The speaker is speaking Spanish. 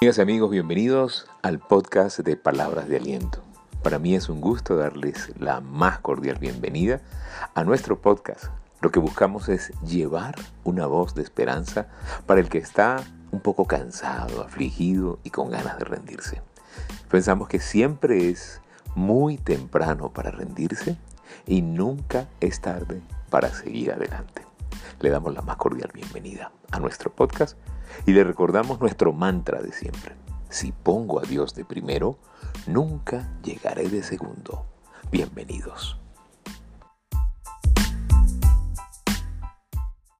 Amigas y amigos, bienvenidos al podcast de Palabras de Aliento. Para mí es un gusto darles la más cordial bienvenida a nuestro podcast. Lo que buscamos es llevar una voz de esperanza para el que está un poco cansado, afligido y con ganas de rendirse. Pensamos que siempre es muy temprano para rendirse y nunca es tarde para seguir adelante. Le damos la más cordial bienvenida a nuestro podcast y le recordamos nuestro mantra de siempre. Si pongo a Dios de primero, nunca llegaré de segundo. Bienvenidos.